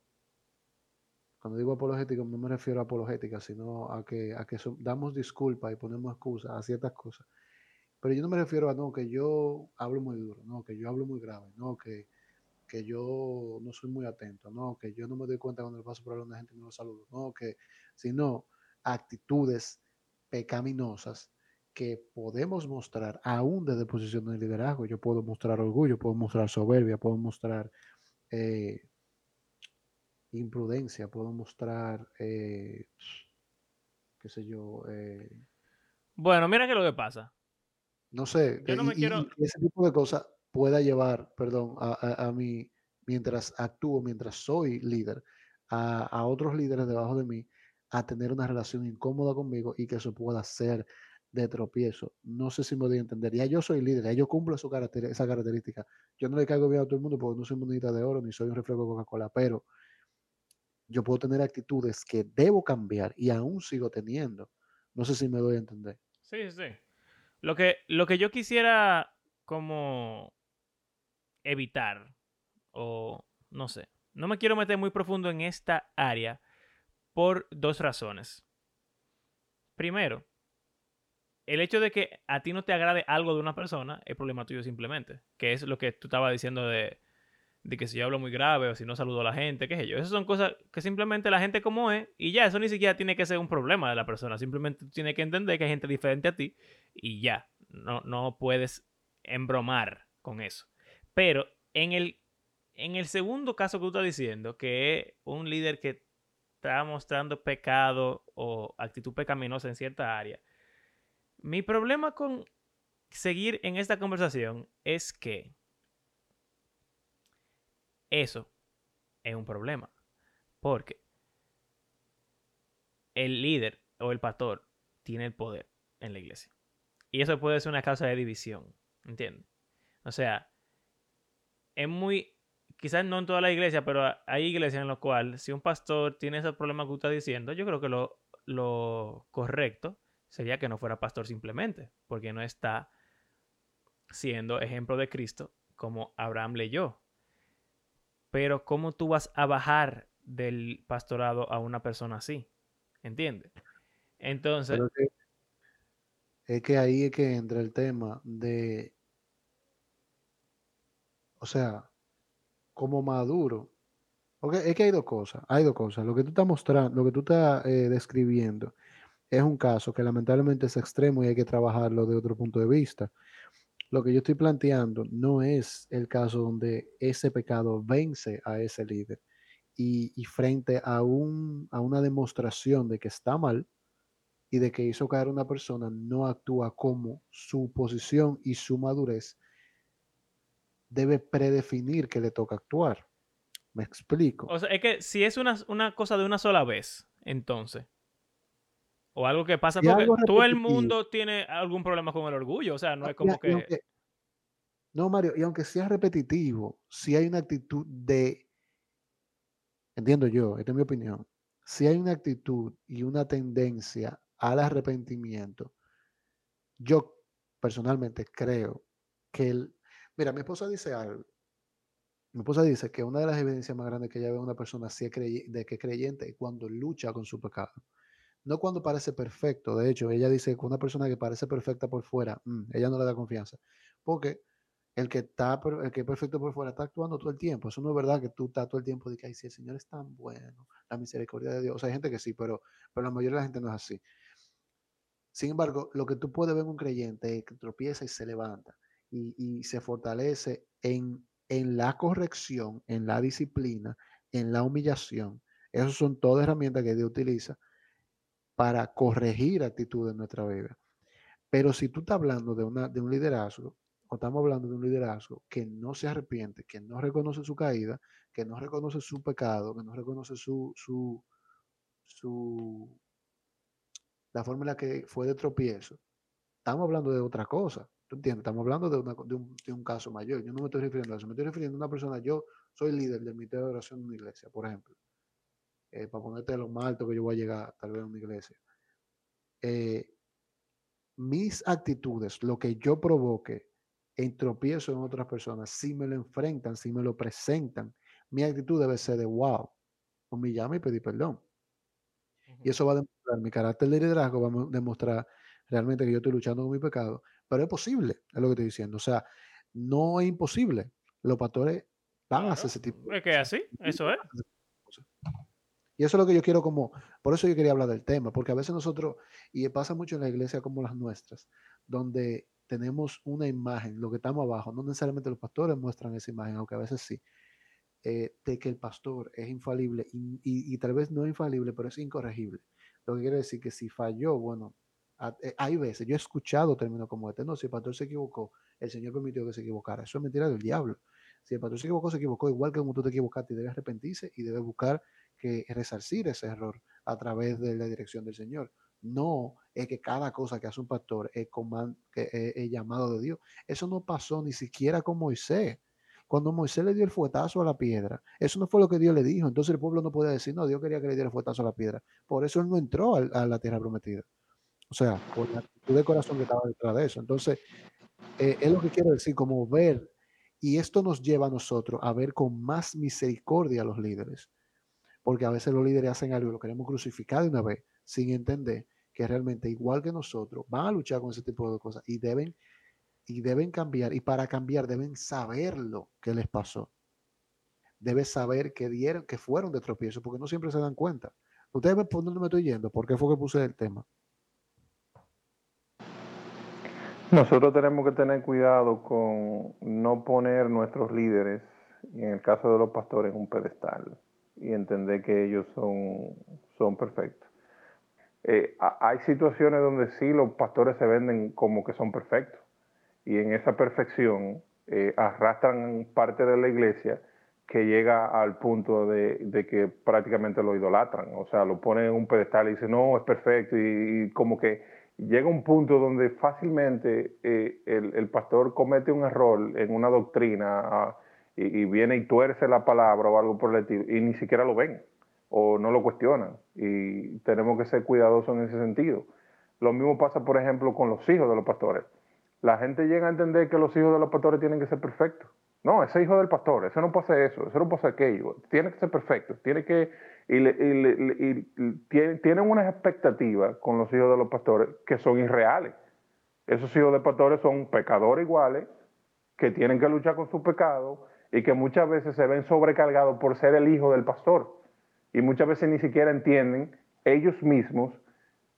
C: Cuando digo apologético no me refiero a apologética, sino a que, a que damos disculpas y ponemos excusas a ciertas cosas. Pero yo no me refiero a no, que yo hablo muy duro, no, que yo hablo muy grave, no, que, que yo no soy muy atento, no, que yo no me doy cuenta cuando le paso por la gente no lo saludo, no, que, sino actitudes pecaminosas que podemos mostrar aún desde posición de liderazgo. Yo puedo mostrar orgullo, puedo mostrar soberbia, puedo mostrar eh, imprudencia, puedo mostrar, eh, qué sé yo. Eh,
A: bueno, mira qué es lo que pasa.
C: No sé,
A: yo no me
C: y,
A: quiero...
C: y ese tipo de cosas pueda llevar, perdón, a, a, mí, mientras actúo, mientras soy líder, a, a, otros líderes debajo de mí, a tener una relación incómoda conmigo y que eso pueda ser de tropiezo. No sé si me voy a entender. Ya yo soy líder, ya yo cumplo su caracter esa característica. Yo no le caigo bien a todo el mundo porque no soy monedita de oro ni soy un refresco de Coca-Cola, pero yo puedo tener actitudes que debo cambiar y aún sigo teniendo. No sé si me doy a entender.
A: Sí, sí. Lo que, lo que yo quisiera como evitar, o no sé, no me quiero meter muy profundo en esta área por dos razones. Primero, el hecho de que a ti no te agrade algo de una persona es problema tuyo simplemente, que es lo que tú estabas diciendo de, de que si yo hablo muy grave o si no saludo a la gente, qué sé yo. Esas son cosas que simplemente la gente como es y ya, eso ni siquiera tiene que ser un problema de la persona, simplemente tienes que entender que hay gente diferente a ti y ya, no, no puedes embromar con eso. Pero en el En el segundo caso que tú estás diciendo, que es un líder que está mostrando pecado o actitud pecaminosa en cierta área, mi problema con seguir en esta conversación es que eso es un problema. Porque el líder o el pastor tiene el poder en la iglesia. Y eso puede ser una causa de división. ¿Entiendes? O sea, es muy. Quizás no en toda la iglesia, pero hay iglesias en las cuales si un pastor tiene ese problema que usted está diciendo, yo creo que lo, lo correcto sería que no fuera pastor simplemente, porque no está siendo ejemplo de Cristo como Abraham leyó. Pero ¿cómo tú vas a bajar del pastorado a una persona así? ¿Entiendes? Entonces...
C: es que ahí es que entra el tema de, o sea, como maduro. Porque es que hay dos cosas, hay dos cosas. Lo que tú estás mostrando, lo que tú estás eh, describiendo es un caso que lamentablemente es extremo y hay que trabajarlo de otro punto de vista. Lo que yo estoy planteando no es el caso donde ese pecado vence a ese líder y, frente a, un, a una demostración de que está mal y de que hizo caer a una persona, no actúa como su posición y su madurez debe predefinir que le toca actuar. Me explico.
A: O sea, es que si es una, una cosa de una sola vez, entonces, o algo que pasa porque todo el mundo tiene algún problema con el orgullo. O sea, no es como que...
C: no, Mario, y aunque sea repetitivo, si hay una actitud de... Entiendo yo, esta es mi opinión. Si hay una actitud y una tendencia al arrepentimiento, yo personalmente creo que el... Mira, mi esposa dice algo. Mi esposa dice que una de las evidencias más grandes que ella ve en una persona así de que creyente es cuando lucha con su pecado no cuando parece perfecto. De hecho, ella dice que una persona que parece perfecta por fuera, mm, ella no le da confianza. Porque el que está el que es perfecto por fuera está actuando todo el tiempo. Eso no es verdad que tú estás todo el tiempo de que ay, si el Señor es tan bueno, la misericordia de Dios. O sea, hay gente que sí, pero, pero la mayoría de la gente no es así. Sin embargo, lo que tú puedes ver en un creyente es que tropieza y se levanta y, se fortalece en, en la corrección, en la disciplina, en la humillación. Esas son todas herramientas que Dios utiliza para corregir actitudes en nuestra vida. Pero si tú estás hablando de, una, de un liderazgo, o estamos hablando de un liderazgo que no se arrepiente, que no reconoce su caída, que no reconoce su pecado, que no reconoce su, su, su la forma en la que fue de tropiezo, estamos hablando de otra cosa. ¿Tú entiendes? Estamos hablando de, de, un, de, un, caso mayor. Yo no me estoy refiriendo a eso. Me estoy refiriendo a una persona. Yo soy líder del ministerio de oración de una iglesia, por ejemplo. Eh, para ponerte lo más alto que yo voy a llegar tal vez a una iglesia. Eh, mis actitudes, lo que yo provoque en tropiezo en otras personas, si me lo enfrentan, si me lo presentan, mi actitud debe ser de wow, humillarme y pedir perdón. Y eso va a demostrar mi carácter de liderazgo, va a demostrar realmente que yo estoy luchando con mi pecado, pero es posible, es lo que estoy diciendo. O sea, no es imposible. Los pastores van a hacer ese tipo.
A: Es que así, eso es.
C: Y eso es lo que yo quiero como, por eso yo quería hablar del tema, porque a veces nosotros, y pasa mucho en la iglesia como las nuestras, donde tenemos una imagen, lo que estamos abajo, no necesariamente los pastores muestran esa imagen, aunque a veces sí, eh, de que el pastor es infalible y, tal vez no infalible, pero es incorregible. Lo que quiere decir que si falló, bueno, hay veces, yo he escuchado términos como este, no, si el pastor se equivocó, el Señor permitió que se equivocara. Eso es mentira del diablo. Si el pastor se equivocó, se equivocó igual que como tú te equivocaste y debes arrepentirse y debes buscar que resarcir ese error a través de la dirección del Señor. No es que cada cosa que hace un pastor es, que es, llamado de Dios. Eso no pasó ni siquiera con Moisés. Cuando Moisés le dio el fuetazo a la piedra, eso no fue lo que Dios le dijo. Entonces el pueblo no podía decir, no, Dios quería que le diera el fuetazo a la piedra. Por eso él no entró a, la tierra prometida. O sea, por la actitud de corazón que estaba detrás de eso. Entonces, eh, es lo que quiero decir, como ver, y esto nos lleva a nosotros a ver con más misericordia a los líderes porque a veces los líderes hacen algo y lo queremos crucificar de una vez, sin entender que realmente igual que nosotros van a luchar con ese tipo de cosas y deben y deben cambiar y para cambiar deben saber lo que les pasó. Deben saber que dieron que fueron de tropiezo porque no siempre se dan cuenta. Ustedes ven por dónde me estoy yendo, por qué fue que puse el tema.
D: Nosotros tenemos que tener cuidado con no poner nuestros líderes y en el caso de los pastores en un pedestal y entender que ellos son, son perfectos. Eh, hay situaciones donde sí los pastores se venden como que son perfectos y en esa perfección eh, arrastran parte de la iglesia que llega al punto de, que prácticamente lo idolatran, o sea, lo ponen en un pedestal y dicen, no, es perfecto, y, como que llega un punto donde fácilmente eh, el, pastor comete un error en una doctrina ah, y, viene y tuerce la palabra o algo por el estilo, y ni siquiera lo ven o no lo cuestionan, y tenemos que ser cuidadosos en ese sentido. Lo mismo pasa, por ejemplo, con los hijos de los pastores. La gente llega a entender que los hijos de los pastores tienen que ser perfectos no, ese hijo del pastor, ese no pasa eso, ese no pasa aquello. Tiene que ser perfecto, tiene que. Y, tienen unas expectativas con los hijos de los pastores que son irreales. Esos hijos de pastores son pecadores iguales, que tienen que luchar con su pecado y que muchas veces se ven sobrecargados por ser el hijo del pastor. Y muchas veces ni siquiera entienden ellos mismos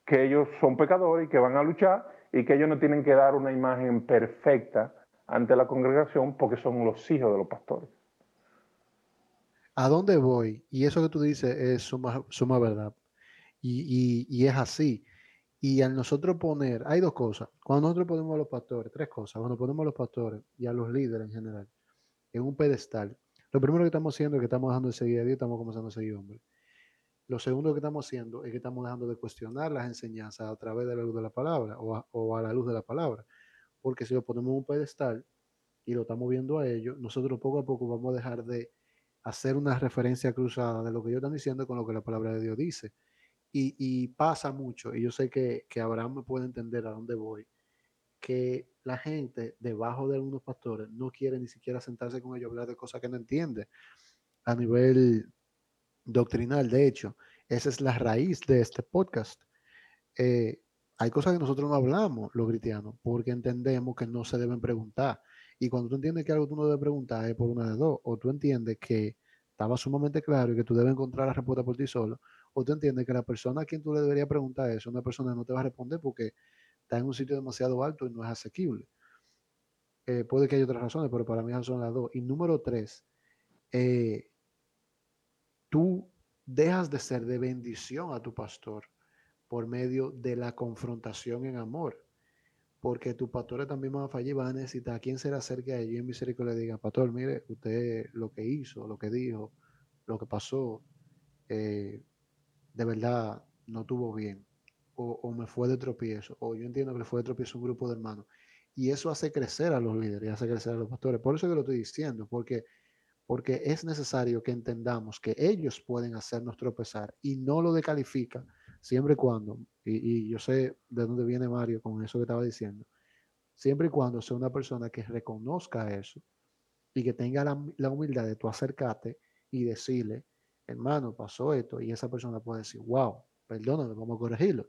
D: que ellos son pecadores y que van a luchar y que ellos no tienen que dar una imagen perfecta ante la congregación porque son los hijos de los pastores.
C: ¿A dónde voy? Y eso que tú dices es suma, suma verdad. Y, es así. Y al nosotros poner, hay dos cosas. Cuando nosotros ponemos a los pastores, tres cosas. Cuando ponemos a los pastores y a los líderes en general en un pedestal, lo primero que estamos haciendo es que estamos dejando de seguir a Dios, estamos comenzando a seguir hombre. Lo segundo que estamos haciendo es que estamos dejando de cuestionar las enseñanzas a través de la luz de la palabra o a la luz de la palabra porque si lo ponemos en un pedestal y lo estamos viendo a ellos, nosotros poco a poco vamos a dejar de hacer una referencia cruzada de lo que ellos están diciendo con lo que la palabra de Dios dice. Y, pasa mucho, y yo sé que, Abraham me puede entender a dónde voy, que la gente debajo de algunos pastores no quiere ni siquiera sentarse con ellos a hablar de cosas que no entiende a nivel doctrinal. De hecho, esa es la raíz de este podcast. Eh, hay cosas que nosotros no hablamos, los cristianos, porque entendemos que no se deben preguntar. Y cuando tú entiendes que algo tú no debes preguntar es por una de dos, o tú entiendes que estaba sumamente claro y que tú debes encontrar la respuesta por ti solo, o tú entiendes que la persona a quien tú le deberías preguntar eso, una persona no te va a responder porque está en un sitio demasiado alto y no es asequible. Eh, puede que haya otras razones, pero para mí son las dos. Y número tres, eh, tú dejas de ser de bendición a tu pastor por medio de la confrontación en amor. Porque tus pastores también van a fallar y van a necesitar a quien se le acerque a ellos en misericordia le diga, pastor, mire, usted lo que hizo, lo que dijo, lo que pasó, eh, de verdad no tuvo bien. O, me fue de tropiezo. O yo entiendo que le fue de tropiezo un grupo de hermanos. Y eso hace crecer a los líderes, hace crecer a los pastores. Por eso que lo estoy diciendo, porque porque es necesario que entendamos que ellos pueden hacernos tropezar y no lo decalifica siempre y cuando, y, yo sé de dónde viene Mario con eso que estaba diciendo, siempre y cuando sea una persona que reconozca eso y que tenga la, humildad de tú acercarte y decirle, hermano, pasó esto, y esa persona puede decir, wow, perdóname, vamos a corregirlo.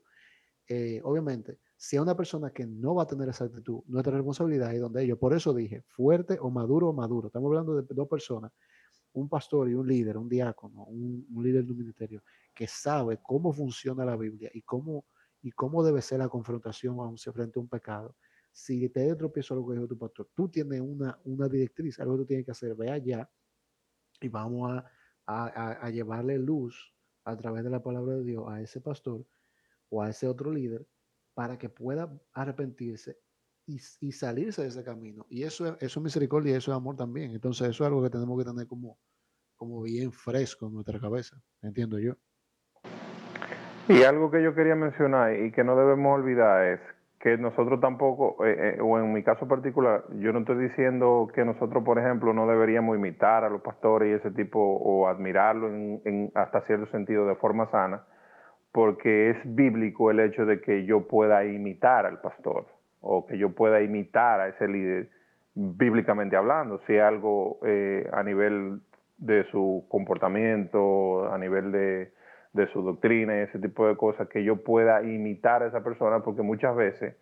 C: Eh, obviamente, si es una persona que no va a tener esa actitud, nuestra responsabilidad es donde ellos, por eso dije, fuerte o maduro o maduro, estamos hablando de dos personas, un pastor y un líder, un diácono, un, líder de un ministerio, que sabe cómo funciona la Biblia y cómo, y cómo debe ser la confrontación frente a un pecado. Si te de tropiezo algo que dijo tu pastor, tú tienes una, una directriz, algo que tú tienes que hacer, ve allá y vamos a, a, a llevarle luz a través de la palabra de Dios a ese pastor o a ese otro líder para que pueda arrepentirse y, salirse de ese camino. Y eso, eso es misericordia y eso es amor también. Entonces eso es algo que tenemos que tener como, bien fresco en nuestra cabeza, entiendo yo.
D: Y algo que yo quería mencionar y que no debemos olvidar es que nosotros tampoco, eh, eh, o en mi caso particular, yo no estoy diciendo que nosotros, por ejemplo, no deberíamos imitar a los pastores y ese tipo, o admirarlo en, hasta cierto sentido de forma sana, porque es bíblico el hecho de que yo pueda imitar al pastor, o que yo pueda imitar a ese líder, bíblicamente hablando, si algo eh, a nivel de su comportamiento, a nivel de de su doctrina y ese tipo de cosas, que yo pueda imitar a esa persona, porque muchas veces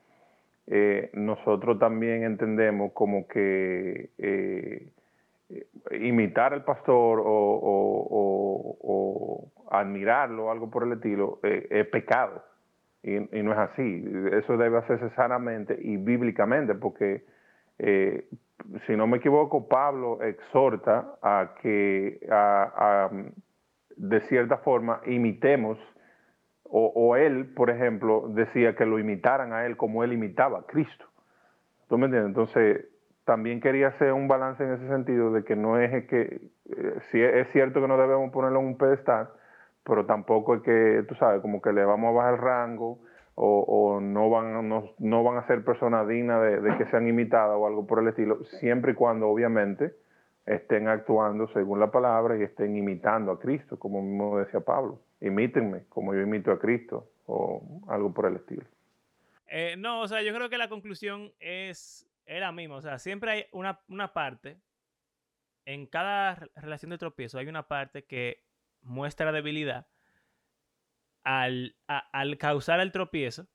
D: eh, nosotros también entendemos como que eh, imitar al pastor o, admirarlo, algo por el estilo, es pecado. Y, y, no es así. Eso debe hacerse sanamente y bíblicamente, porque si no me equivoco, Pablo exhorta a que a, de cierta forma imitemos, o, o, él, por ejemplo, decía que lo imitaran a él como él imitaba a Cristo. ¿Tú me entiendes? Entonces, también quería hacer un balance en ese sentido de que no es que, eh, si es cierto que no debemos ponerlo en un pedestal, pero tampoco es que, tú sabes, como que le vamos a bajar el rango o, no, van, no, van a ser personas dignas de, que sean imitadas o algo por el estilo, siempre y cuando obviamente estén actuando según la palabra y estén imitando a Cristo, como mismo decía Pablo. Imítenme como yo imito a Cristo o algo por el estilo.
A: Eh, no, o sea, yo creo que la conclusión es, es la misma. O sea, siempre hay una, una parte, en cada relación de tropiezo hay una parte que muestra debilidad al, al causar el tropiezo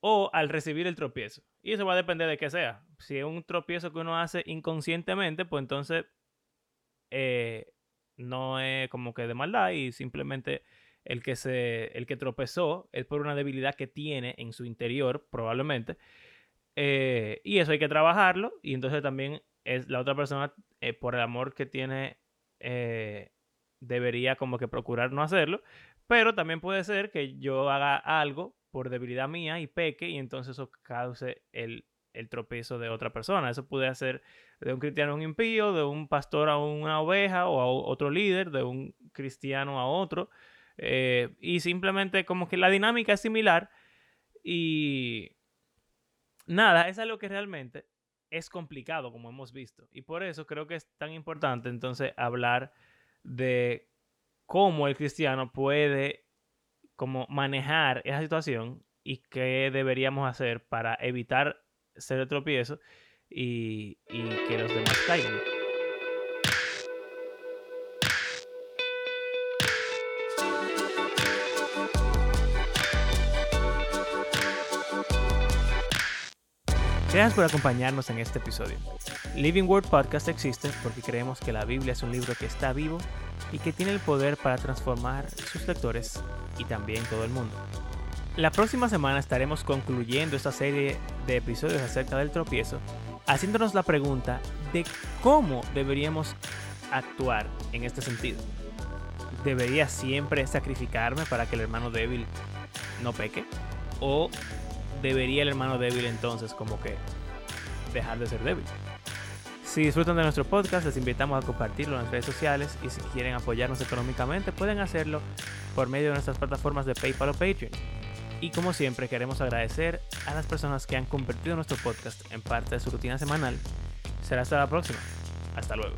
A: o al recibir el tropiezo. Y eso va a depender de qué sea. Si es un tropiezo que uno hace inconscientemente, pues entonces eh, no es como que de maldad y simplemente el que se el que tropezó es por una debilidad que tiene en su interior probablemente eh, y eso hay que trabajarlo y entonces también es la otra persona eh, por el amor que tiene debería como que procurar no hacerlo, pero también puede ser que yo haga algo por debilidad mía y peque y entonces eso cause el, el tropiezo de otra persona. Eso puede ser de un cristiano a un impío, de un pastor a una oveja o a otro líder, de un cristiano a otro. Eh, y simplemente como que la dinámica es similar y nada, es algo que realmente es complicado como hemos visto. Y por eso creo que es tan importante entonces hablar de cómo el cristiano puede como manejar esa situación y qué deberíamos hacer para evitar ser el tropiezo y, y que los demás caigan. Gracias por acompañarnos en este episodio. Living Word Podcast existe porque creemos que la Biblia es un libro que está vivo y que tiene el poder para transformar sus lectores y también todo el mundo. La próxima semana estaremos concluyendo esta serie de episodios acerca del tropiezo, haciéndonos la pregunta de cómo deberíamos actuar en este sentido. ¿Debería siempre sacrificarme para que el hermano débil no peque? ¿O debería el hermano débil entonces como que dejar de ser débil? Si disfrutan de nuestro podcast, les invitamos a compartirlo en las redes sociales y si quieren apoyarnos económicamente, pueden hacerlo por medio de nuestras plataformas de PayPal o Patreon. Y como siempre, queremos agradecer a las personas que han convertido nuestro podcast en parte de su rutina semanal. Será hasta la próxima. Hasta luego.